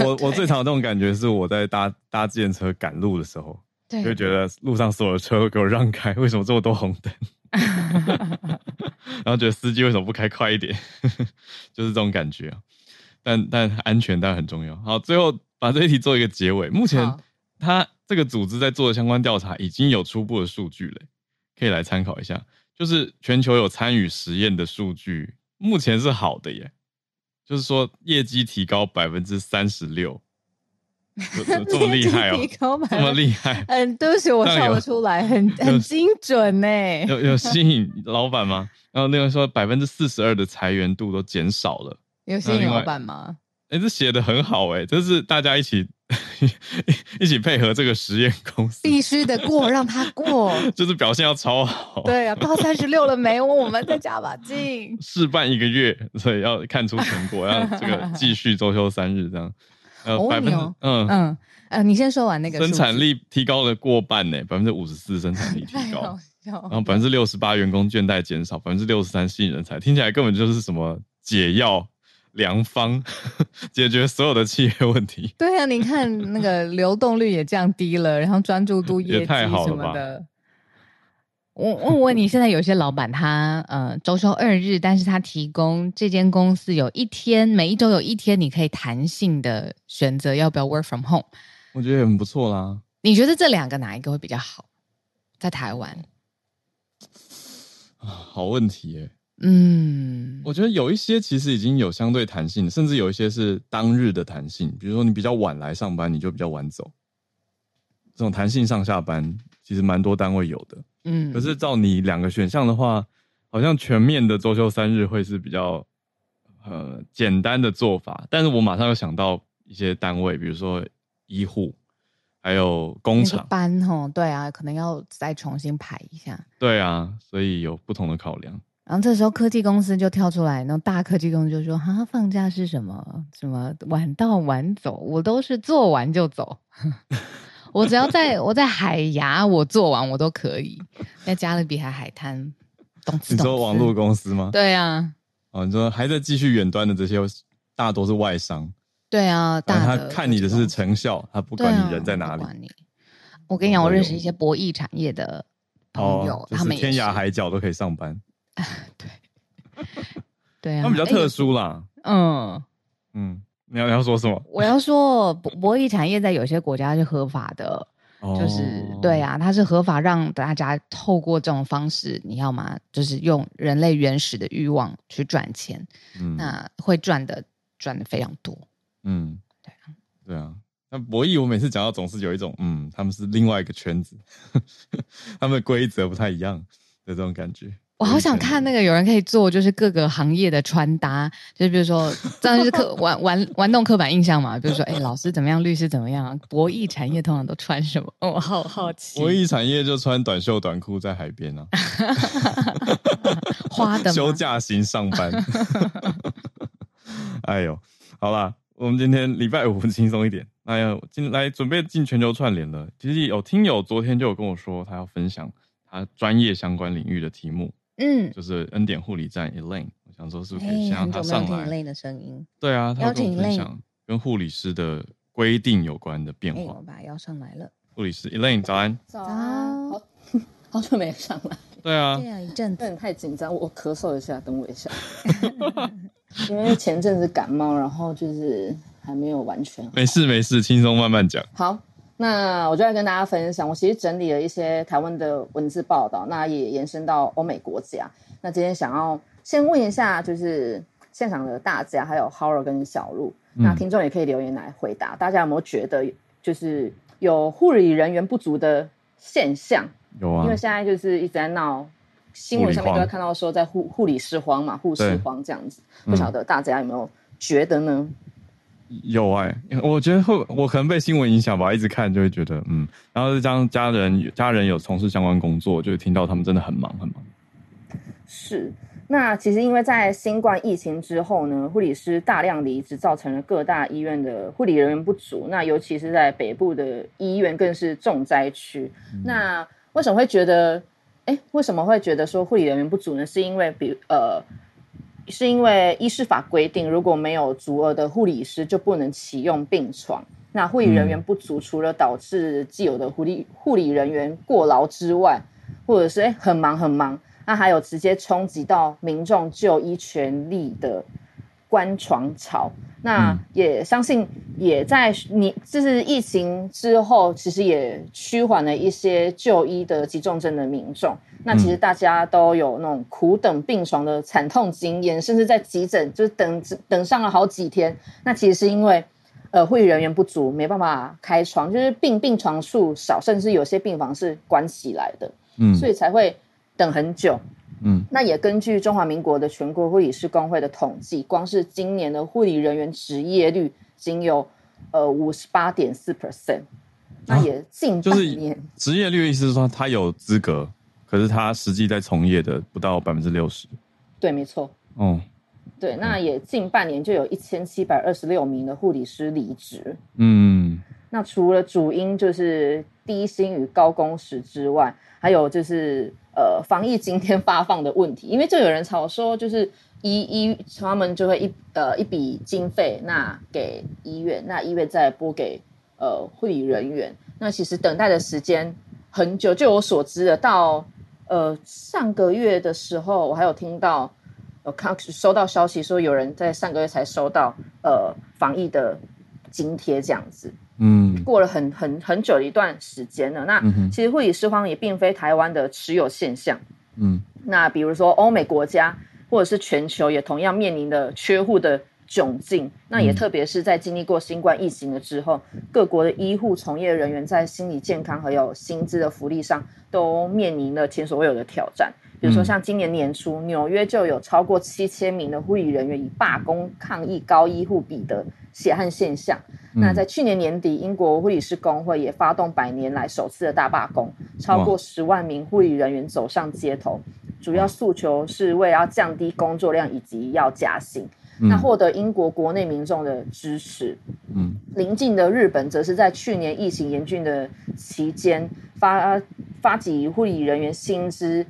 我 我最常有这种感觉是我在搭搭自行车赶路的时候，就会觉得路上所有的车都给我让开，为什么这么多红灯？然后觉得司机为什么不开快一点？就是这种感觉啊。但但安全当然很重要。好，最后把这一题做一个结尾。目前他这个组织在做的相关调查已经有初步的数据了，可以来参考一下。就是全球有参与实验的数据，目前是好的耶。就是说业绩提高百分之三十六。这么厉害哦！这么厉害，嗯，对不起，我笑不出来，很很精准呢。有有吸引老板吗？然后那个说百分之四十二的裁员度都减少了，有吸引老板吗？哎，这写的很好哎，这是大家一起 一起配合这个实验公司，必须得过，让他过，就是表现要超好。对啊，到三十六了没？我们再加把劲，试办一个月，所以要看出成果，要这个继续周休三日这样。呃，百分之嗯。嗯呃，你先说完那个生产力提高了过半呢，百分之五十四生产力提高，然后百分之六十八员工倦怠减少，百分之六十三吸引人才，听起来根本就是什么解药良方，解决所有的企业问题。对啊，你看那个流动率也降低了，然后专注度 业绩也太好了吧。我我问你，现在有些老板他呃周休二日，但是他提供这间公司有一天，每一周有一天你可以弹性的选择要不要 work from home，我觉得也很不错啦。你觉得这两个哪一个会比较好？在台湾啊，好问题耶。嗯，我觉得有一些其实已经有相对弹性，甚至有一些是当日的弹性，比如说你比较晚来上班，你就比较晚走，这种弹性上下班其实蛮多单位有的。嗯，可是照你两个选项的话，好像全面的周休三日会是比较呃简单的做法。但是我马上又想到一些单位，比如说医护，还有工厂班吼，对啊，可能要再重新排一下。对啊，所以有不同的考量。然后这时候科技公司就跳出来，那种大科技公司就说：“哈，放假是什么？什么晚到晚走？我都是做完就走。”我只要在我在海牙，我做完我都可以。在加勒比海海滩。你说网络公司吗？对啊。哦，你说还在继续远端的这些，大多是外商。对啊，但他看你的是成效，他不管你人在哪里。啊、我跟你讲，我认识一些博弈产业的朋友，哦、他们天涯海角都可以上班。对，对啊，他们比较特殊啦。欸、嗯嗯。你要你要说什么？我要说博博弈产业在有些国家是合法的，哦、就是对啊，它是合法让大家透过这种方式，你要么就是用人类原始的欲望去赚钱，嗯，那会赚的赚的非常多，嗯，对啊，对啊。那博弈我每次讲到总是有一种嗯，他们是另外一个圈子，他们的规则不太一样的这种感觉。我好想看那个有人可以做，就是各个行业的穿搭，就是比如说，这样就是刻玩玩玩弄刻板印象嘛。比如说，哎，老师怎么样，律师怎么样，博弈产业通常都穿什么？哦，我好好奇。博弈产业就穿短袖短裤在海边啊 花的休假型上班。哎呦，好啦，我们今天礼拜五轻松一点。哎呀，进来准备进全球串联了。其实有听友昨天就有跟我说，他要分享他专业相关领域的题目。嗯，就是恩典护理站 Elaine，我想说是不是可以先让他上来？Elaine 的声音，对啊，他跟我分享跟护理师的规定有关的变化。我把他邀上来了。护理师 Elaine，早安。早安，好好久没上来。对啊，对啊，一阵子。太紧张，我咳嗽一下，等我一下。因为前阵子感冒，然后就是还没有完全。没事没事，轻松慢慢讲。好。那我就来跟大家分享，我其实整理了一些台湾的文字报道，那也延伸到欧美国家。那今天想要先问一下，就是现场的大家，还有 Howard 跟小路，嗯、那听众也可以留言来回答，大家有没有觉得就是有护理人员不足的现象？有啊，因为现在就是一直在闹新闻上面都会看到说在护护理师荒嘛，护士荒这样子，不晓得大家有没有觉得呢？有哎、欸，我觉得会，我可能被新闻影响吧，一直看就会觉得，嗯，然后这样家人家人有从事相关工作，就会听到他们真的很忙很忙。是，那其实因为在新冠疫情之后呢，护理师大量离职，造成了各大医院的护理人员不足，那尤其是在北部的医院更是重灾区。嗯、那为什么会觉得，哎，为什么会觉得说护理人员不足呢？是因为比呃。是因为医师法规定，如果没有足额的护理师，就不能启用病床。那护理人员不足，除了导致既有的护理护理人员过劳之外，或者是诶很忙很忙，那还有直接冲击到民众就医权利的关床潮。那也相信，也在你就是疫情之后，其实也趋缓了一些就医的急重症的民众。那其实大家都有那种苦等病床的惨痛经验，甚至在急诊就是等等上了好几天。那其实是因为呃护理人员不足，没办法开床，就是病病床数少，甚至有些病房是关起来的，嗯，所以才会等很久。嗯，那也根据中华民国的全国护理师工会的统计，光是今年的护理人员职业率仅有呃五十八点四 percent，那也近半年。职业率的意思是说他有资格，可是他实际在从业的不到百分之六十。对，没错。哦，对，那也近半年就有一千七百二十六名的护理师离职。嗯，那除了主因就是低薪与高工时之外，还有就是。呃防疫津贴发放的问题，因为就有人吵说，就是医医他们就会一呃一笔经费，那给医院，那医院再拨给呃护理人员，那其实等待的时间很久。就我所知的，到呃上个月的时候，我还有听到。我看收到消息说，有人在上个月才收到呃防疫的津贴这样子，嗯，过了很很很久的一段时间了。那其实护理师荒也并非台湾的持有现象，嗯，那比如说欧美国家或者是全球也同样面临的缺护的窘境。那也特别是在经历过新冠疫情了之后，各国的医护从业人员在心理健康还有薪资的福利上都面临了前所未有的挑战。比如说，像今年年初，纽约就有超过七千名的护理人员以罢工抗议高医护比的血汗现象。那在去年年底，英国护理师工会也发动百年来首次的大罢工，超过十万名护理人员走上街头，主要诉求是为了要降低工作量以及要加薪。那获得英国国内民众的支持。嗯，邻近的日本则是在去年疫情严峻的期间发发给护理人员薪资。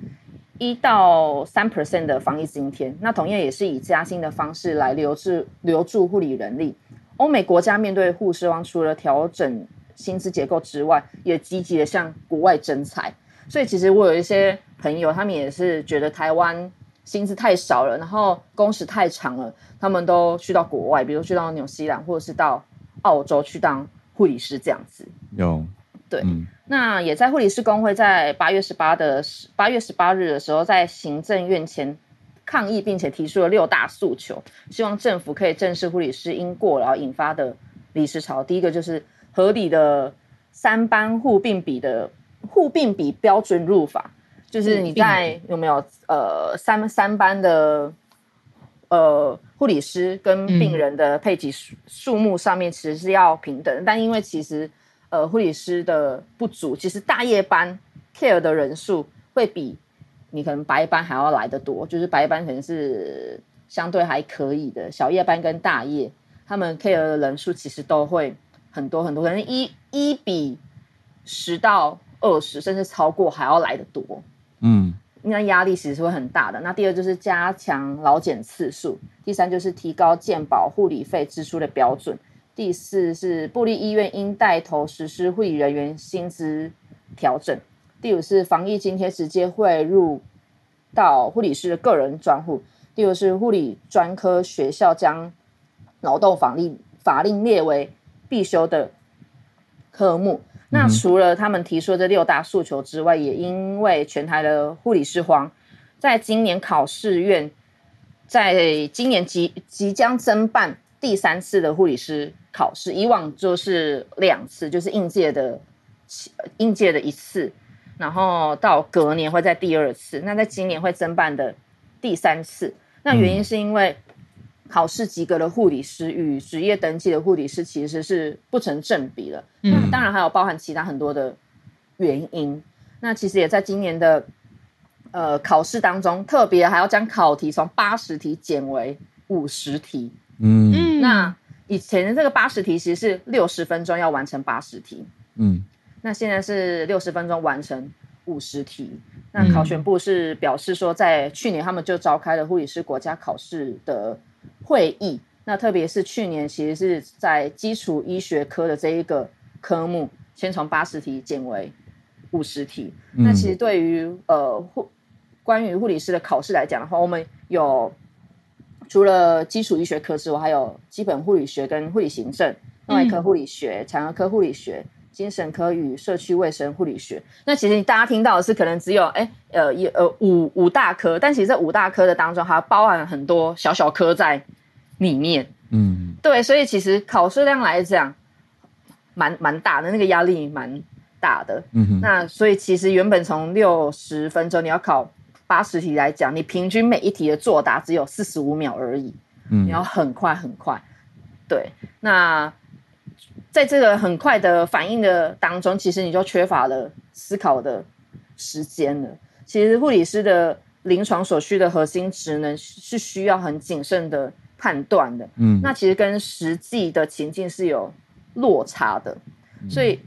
一到三 percent 的防疫津贴，那同样也是以加薪的方式来留住留住护理人力。欧美国家面对护士荒，除了调整薪资结构之外，也积极的向国外征才。所以其实我有一些朋友，他们也是觉得台湾薪资太少了，然后工时太长了，他们都去到国外，比如去到纽西兰或者是到澳洲去当护理师这样子。有。对，嗯、那也在护理师工会在八月十八的八月十八日的时候，在行政院前抗议，并且提出了六大诉求，希望政府可以正视护理师因过劳引发的离职潮。第一个就是合理的三班护病比的护病比标准入法，就是你在有没有呃三三班的呃护理师跟病人的配给数数目上面，其实是要平等，但因为其实。呃，护理师的不足，其实大夜班 care 的人数会比你可能白班还要来的多。就是白班可能是相对还可以的，小夜班跟大夜，他们 care 的人数其实都会很多很多，可能一一比十到二十，甚至超过还要来的多。嗯，那压力其实是会很大的。那第二就是加强劳检次数，第三就是提高健保护理费支出的标准。第四是布立医院应带头实施护理人员薪资调整。第五是防疫津贴直接汇入到护理师的个人专户。第六是护理专科学校将劳动法令法令列为必修的科目。那除了他们提出的这六大诉求之外，也因为全台的护理师荒，在今年考试院在今年即即将增办第三次的护理师考试，以往就是两次，就是应届的应届的一次，然后到隔年会在第二次，那在今年会增办的第三次。那原因是因为考试及格的护理师与职业登记的护理师其实是不成正比的。嗯，那当然还有包含其他很多的原因。那其实也在今年的呃考试当中，特别还要将考题从八十题减为五十题。嗯，那以前的这个八十题其实是六十分钟要完成八十题，嗯，那现在是六十分钟完成五十题。那考选部是表示说，在去年他们就召开了护理师国家考试的会议，那特别是去年其实是在基础医学科的这一个科目，先从八十题减为五十题。那其实对于呃护关于护理师的考试来讲的话，我们有。除了基础医学科之外，还有基本护理学跟护理行政、外科护理学、产儿科护理学、精神科与社区卫生护理学。那其实大家听到的是，可能只有哎呃一呃五五大科，但其实这五大科的当中，还包含很多小小科在里面。嗯，对，所以其实考试量来讲，蛮蛮大的，那个压力蛮大的。嗯哼，那所以其实原本从六十分钟你要考。八十题来讲，你平均每一题的作答只有四十五秒而已，嗯，你要很快很快。对，那在这个很快的反应的当中，其实你就缺乏了思考的时间了。其实护理师的临床所需的核心职能是需要很谨慎的判断的，嗯，那其实跟实际的情境是有落差的，所以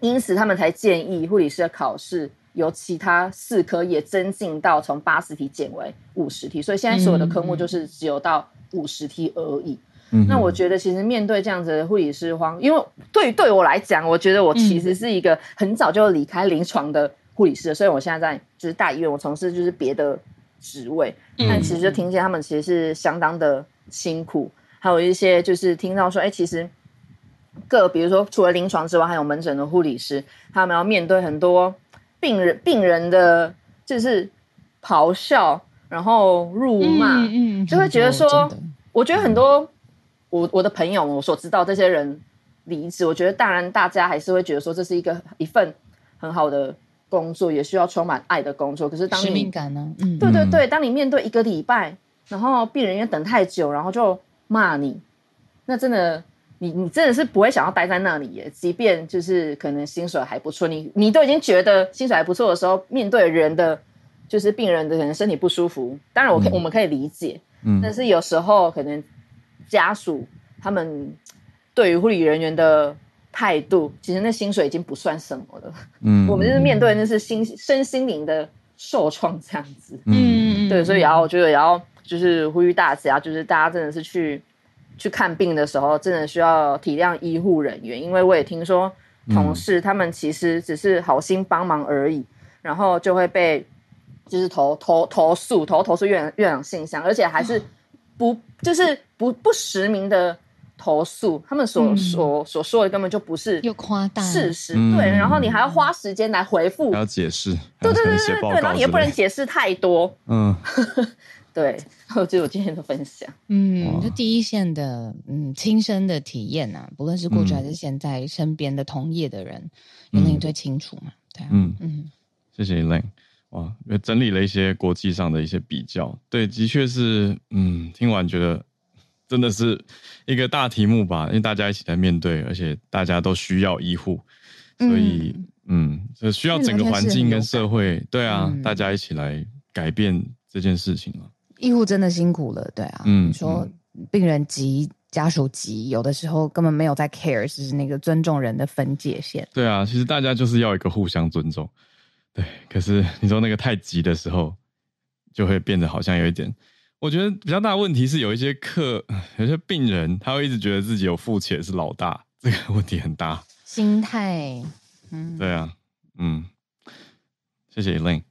因此他们才建议护理师的考试由其他四科也增进到从八十题减为五十题，所以现在所有的科目就是只有到五十题而已。嗯、那我觉得其实面对这样子的护理师荒，因为对对我来讲，我觉得我其实是一个很早就离开临床的护理师，所以我现在在就是大医院，我从事就是别的职位，但其实就听见他们其实是相当的辛苦，还有一些就是听到说，哎，其实各比如说除了临床之外，还有门诊的护理师，他们要面对很多病人病人的，就是咆哮，然后辱骂，嗯嗯、就会觉得说，我觉得很多。我我的朋友，我所知道这些人离职，我觉得当然大家还是会觉得说这是一个一份很好的工作，也需要充满爱的工作。可是当你使命感呢？嗯，对对对，当你面对一个礼拜，然后病人也等太久，然后就骂你，那真的你你真的是不会想要待在那里耶。即便就是可能薪水还不错，你你都已经觉得薪水还不错的时候，面对人的就是病人的可能身体不舒服，当然我可以、嗯、我们可以理解，嗯，但是有时候可能。家属他们对于护理人员的态度，其实那薪水已经不算什么了。嗯，我们就是面对那是心身心灵的受创这样子。嗯，对，所以然后我觉得也要就是呼吁大家，就是大家真的是去去看病的时候，真的需要体谅医护人员，因为我也听说同事他们其实只是好心帮忙而已，然后就会被就是投投投诉，投投诉院院长信箱，而且还是。不，就是不不实名的投诉，他们所、嗯、所所说的根本就不是又夸大事实，对，然后你还要花时间来回复，还要解释，对对对对对，然后你也不能解释太多，嗯，对，就我今天的分享，嗯，就第一线的，嗯，亲身的体验啊，不论是过去还是现在，身边的同业的人，有你最清楚嘛，对啊，嗯。嗯，谢谢 Elaine。哇，也整理了一些国际上的一些比较，对，的确是，嗯，听完觉得真的是一个大题目吧，因为大家一起来面对，而且大家都需要医护，所以，嗯，这、嗯、需要整个环境跟社会，对啊、嗯，大家一起来改变这件事情啊。医护真的辛苦了，对啊，嗯，说病人急，家属急，有的时候根本没有在 care，是那个尊重人的分界线。对啊，其实大家就是要一个互相尊重。对，可是你说那个太急的时候，就会变得好像有一点。我觉得比较大的问题是，有一些客，有些病人，他会一直觉得自己有付钱是老大，这个问题很大。心态，嗯，对啊，嗯，谢谢 Elaine。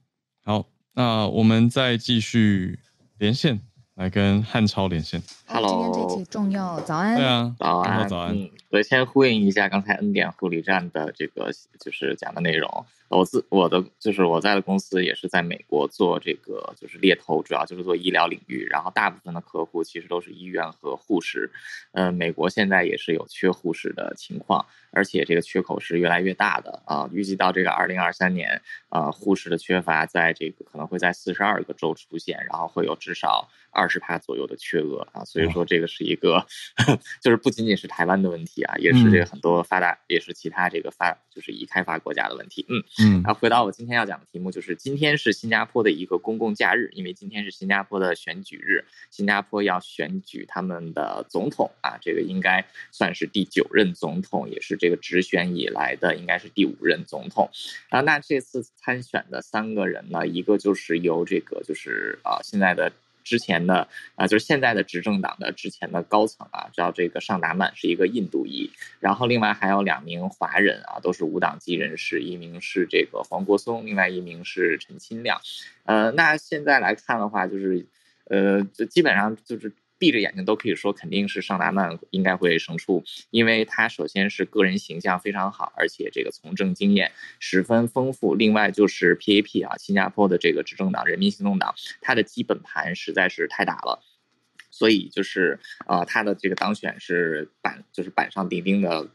好，那我们再继续连线。来跟汉超连线。Hello，今天这期重要，早安。对啊，早安，早安。嗯，我先呼应一下刚才恩典护理站的这个就是讲的内容。我自我的就是我在的公司也是在美国做这个就是猎头，主要就是做医疗领域，然后大部分的客户其实都是医院和护士。嗯，美国现在也是有缺护士的情况，而且这个缺口是越来越大的啊。预计到这个二零二三年，啊，护士的缺乏在这个可能会在四十二个州出现，然后会有至少二十趴左右的缺额啊。所以说这个是一个，就是不仅仅是台湾的问题啊，也是这个很多发达，也是其他这个发就是已开发国家的问题。嗯。嗯，然后回到我今天要讲的题目，就是今天是新加坡的一个公共假日，因为今天是新加坡的选举日，新加坡要选举他们的总统啊，这个应该算是第九任总统，也是这个直选以来的应该是第五任总统。然后那这次参选的三个人呢，一个就是由这个就是啊现在的。之前的啊，就是现在的执政党的之前的高层啊，叫这个尚达曼，是一个印度裔，然后另外还有两名华人啊，都是无党籍人士，一名是这个黄国松，另外一名是陈清亮。呃，那现在来看的话，就是呃，就基本上就是。闭着眼睛都可以说肯定是尚达曼应该会胜出，因为他首先是个人形象非常好，而且这个从政经验十分丰富。另外就是 PAP 啊，新加坡的这个执政党人民行动党，他的基本盘实在是太大了，所以就是呃，他的这个当选是板就是板上钉钉的。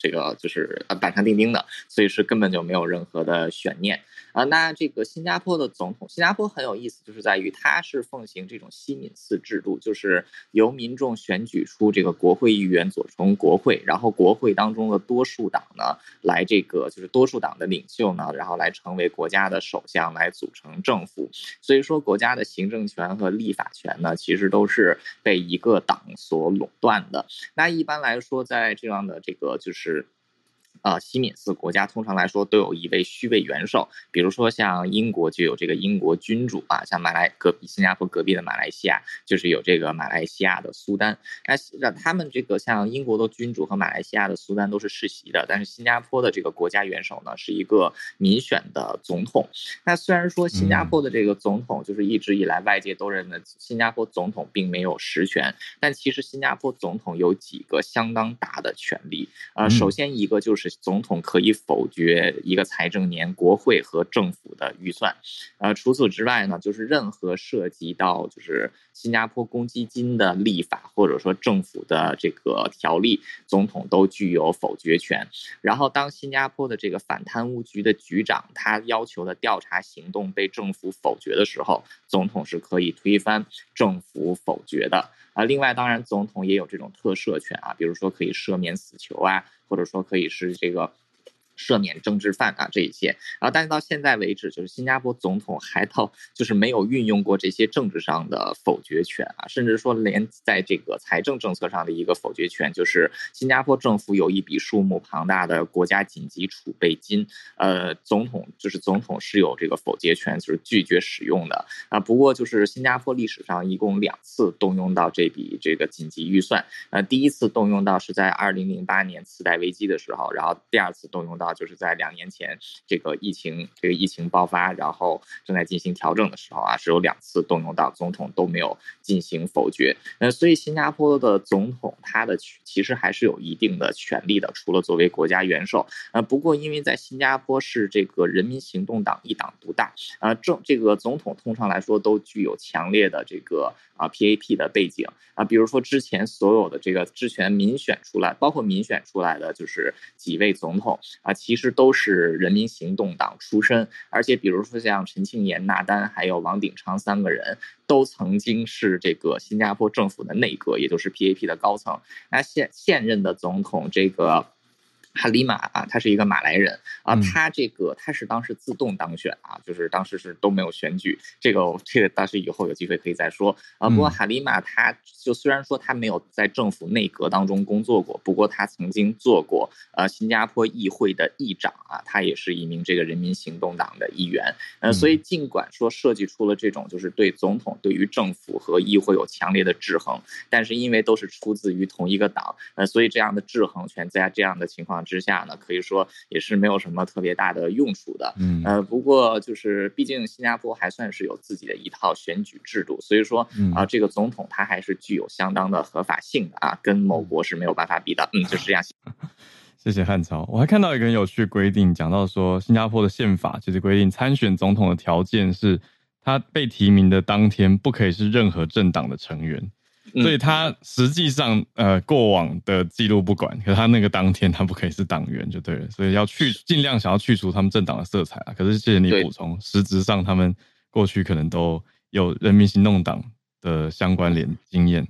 这个就是板上钉钉的，所以是根本就没有任何的悬念啊。那这个新加坡的总统，新加坡很有意思，就是在于它是奉行这种西敏寺制度，就是由民众选举出这个国会议员组成国会，然后国会当中的多数党呢，来这个就是多数党的领袖呢，然后来成为国家的首相，来组成政府。所以说，国家的行政权和立法权呢，其实都是被一个党所垄断的。那一般来说，在这样的这个就是。呃，西敏寺国家通常来说都有一位虚位元首，比如说像英国就有这个英国君主啊，像马来隔壁新加坡隔壁的马来西亚就是有这个马来西亚的苏丹。那让他们这个像英国的君主和马来西亚的苏丹都是世袭的，但是新加坡的这个国家元首呢是一个民选的总统。那虽然说新加坡的这个总统就是一直以来外界都认为新加坡总统并没有实权，但其实新加坡总统有几个相当大的权力。呃，首先一个就是。是总统可以否决一个财政年国会和政府的预算，呃，除此之外呢，就是任何涉及到就是新加坡公积金的立法或者说政府的这个条例，总统都具有否决权。然后，当新加坡的这个反贪污局的局长他要求的调查行动被政府否决的时候，总统是可以推翻政府否决的。另外，当然，总统也有这种特赦权啊，比如说可以赦免死囚啊，或者说可以是这个。赦免政治犯啊，这一些，然后但是到现在为止，就是新加坡总统还到就是没有运用过这些政治上的否决权啊，甚至说连在这个财政政策上的一个否决权，就是新加坡政府有一笔数目庞大的国家紧急储备金，呃，总统就是总统是有这个否决权，就是拒绝使用的啊。不过就是新加坡历史上一共两次动用到这笔这个紧急预算，呃，第一次动用到是在二零零八年次贷危机的时候，然后第二次动用到。就是在两年前，这个疫情这个疫情爆发，然后正在进行调整的时候啊，是有两次动用到总统都没有进行否决。那，所以新加坡的总统他的其实还是有一定的权力的，除了作为国家元首。呃，不过因为在新加坡是这个人民行动党一党独大，啊，政这个总统通常来说都具有强烈的这个啊 PAP 的背景啊，比如说之前所有的这个之前民选出来，包括民选出来的就是几位总统。其实都是人民行动党出身，而且比如说像陈庆炎、纳丹还有王鼎昌三个人，都曾经是这个新加坡政府的内阁，也就是 PAP 的高层。那现现任的总统这个。哈里马啊，他是一个马来人啊，他这个他是当时自动当选啊，就是当时是都没有选举，这个这个当时以后有机会可以再说啊。不过哈里马他就虽然说他没有在政府内阁当中工作过，不过他曾经做过呃新加坡议会的议长啊，他也是一名这个人民行动党的议员。呃，所以尽管说设计出了这种就是对总统对于政府和议会有强烈的制衡，但是因为都是出自于同一个党，呃，所以这样的制衡权在这样的情况之下呢，可以说也是没有什么特别大的用处的。嗯，呃，不过就是毕竟新加坡还算是有自己的一套选举制度，所以说啊，这个总统他还是具有相当的合法性的啊，跟某国是没有办法比的。嗯，就 是这样。谢谢汉朝。我还看到一个很有趣的规定，讲到说新加坡的宪法其实规定参选总统的条件是他被提名的当天不可以是任何政党的成员。所以他实际上呃过往的记录不管，可是他那个当天他不可以是党员就对了，所以要去尽量想要去除他们政党的色彩啊。可是谢谢你补充，实质上他们过去可能都有人民行动党的相关联经验。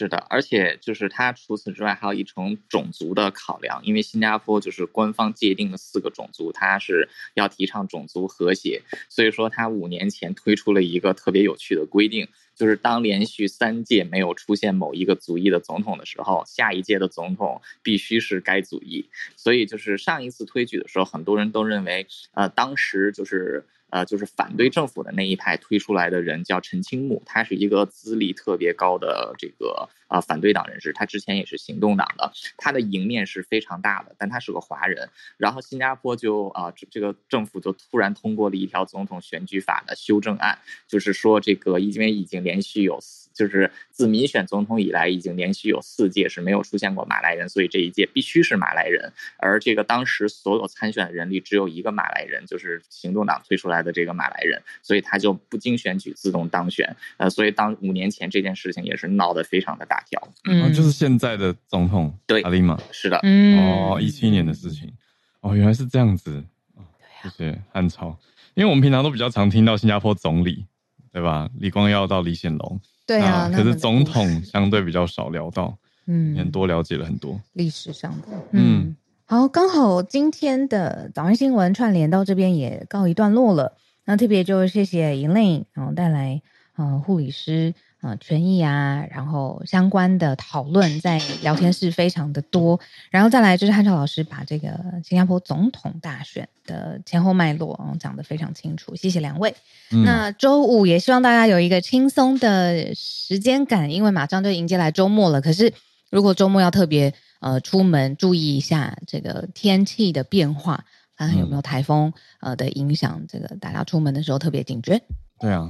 是的，而且就是他除此之外还有一层种族的考量，因为新加坡就是官方界定的四个种族，他是要提倡种族和谐，所以说他五年前推出了一个特别有趣的规定。就是当连续三届没有出现某一个族裔的总统的时候，下一届的总统必须是该族裔。所以就是上一次推举的时候，很多人都认为，呃，当时就是呃，就是反对政府的那一派推出来的人叫陈清木，他是一个资历特别高的这个。啊，反对党人士，他之前也是行动党的，他的赢面是非常大的，但他是个华人。然后新加坡就啊，这这个政府就突然通过了一条总统选举法的修正案，就是说这个因为已经连续有四，就是自民选总统以来，已经连续有四届是没有出现过马来人，所以这一届必须是马来人。而这个当时所有参选的人里只有一个马来人，就是行动党推出来的这个马来人，所以他就不经选举自动当选。呃，所以当五年前这件事情也是闹得非常的大条。嗯、哦，就是现在的总统对阿里玛，是的，嗯，哦，一七年的事情，哦，原来是这样子，哦、谢谢汉超，因为我们平常都比较常听到新加坡总理，对吧？李光耀到李显龙，对啊，可是总统相对比较少聊到，嗯，很多了解了很多。历史上的，嗯，嗯。好，刚好今天的早安新闻串联到这边也告一段落了，那特别就谢谢 Elaine 然后带来呃护理师。呃权益啊，然后相关的讨论在聊天室非常的多，然后再来就是汉超老师把这个新加坡总统大选的前后脉络讲得非常清楚，谢谢两位。嗯、那周五也希望大家有一个轻松的时间感，因为马上就迎接来周末了。可是如果周末要特别呃出门，注意一下这个天气的变化。看看有没有台风呃的影响，这个大家出门的时候特别警觉。对啊，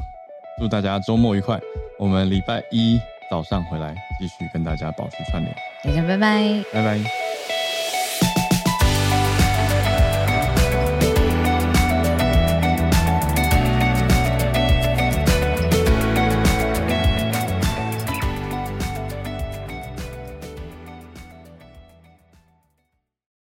祝大家周末愉快。我们礼拜一早上回来继续跟大家保持串联。大家拜拜，拜拜。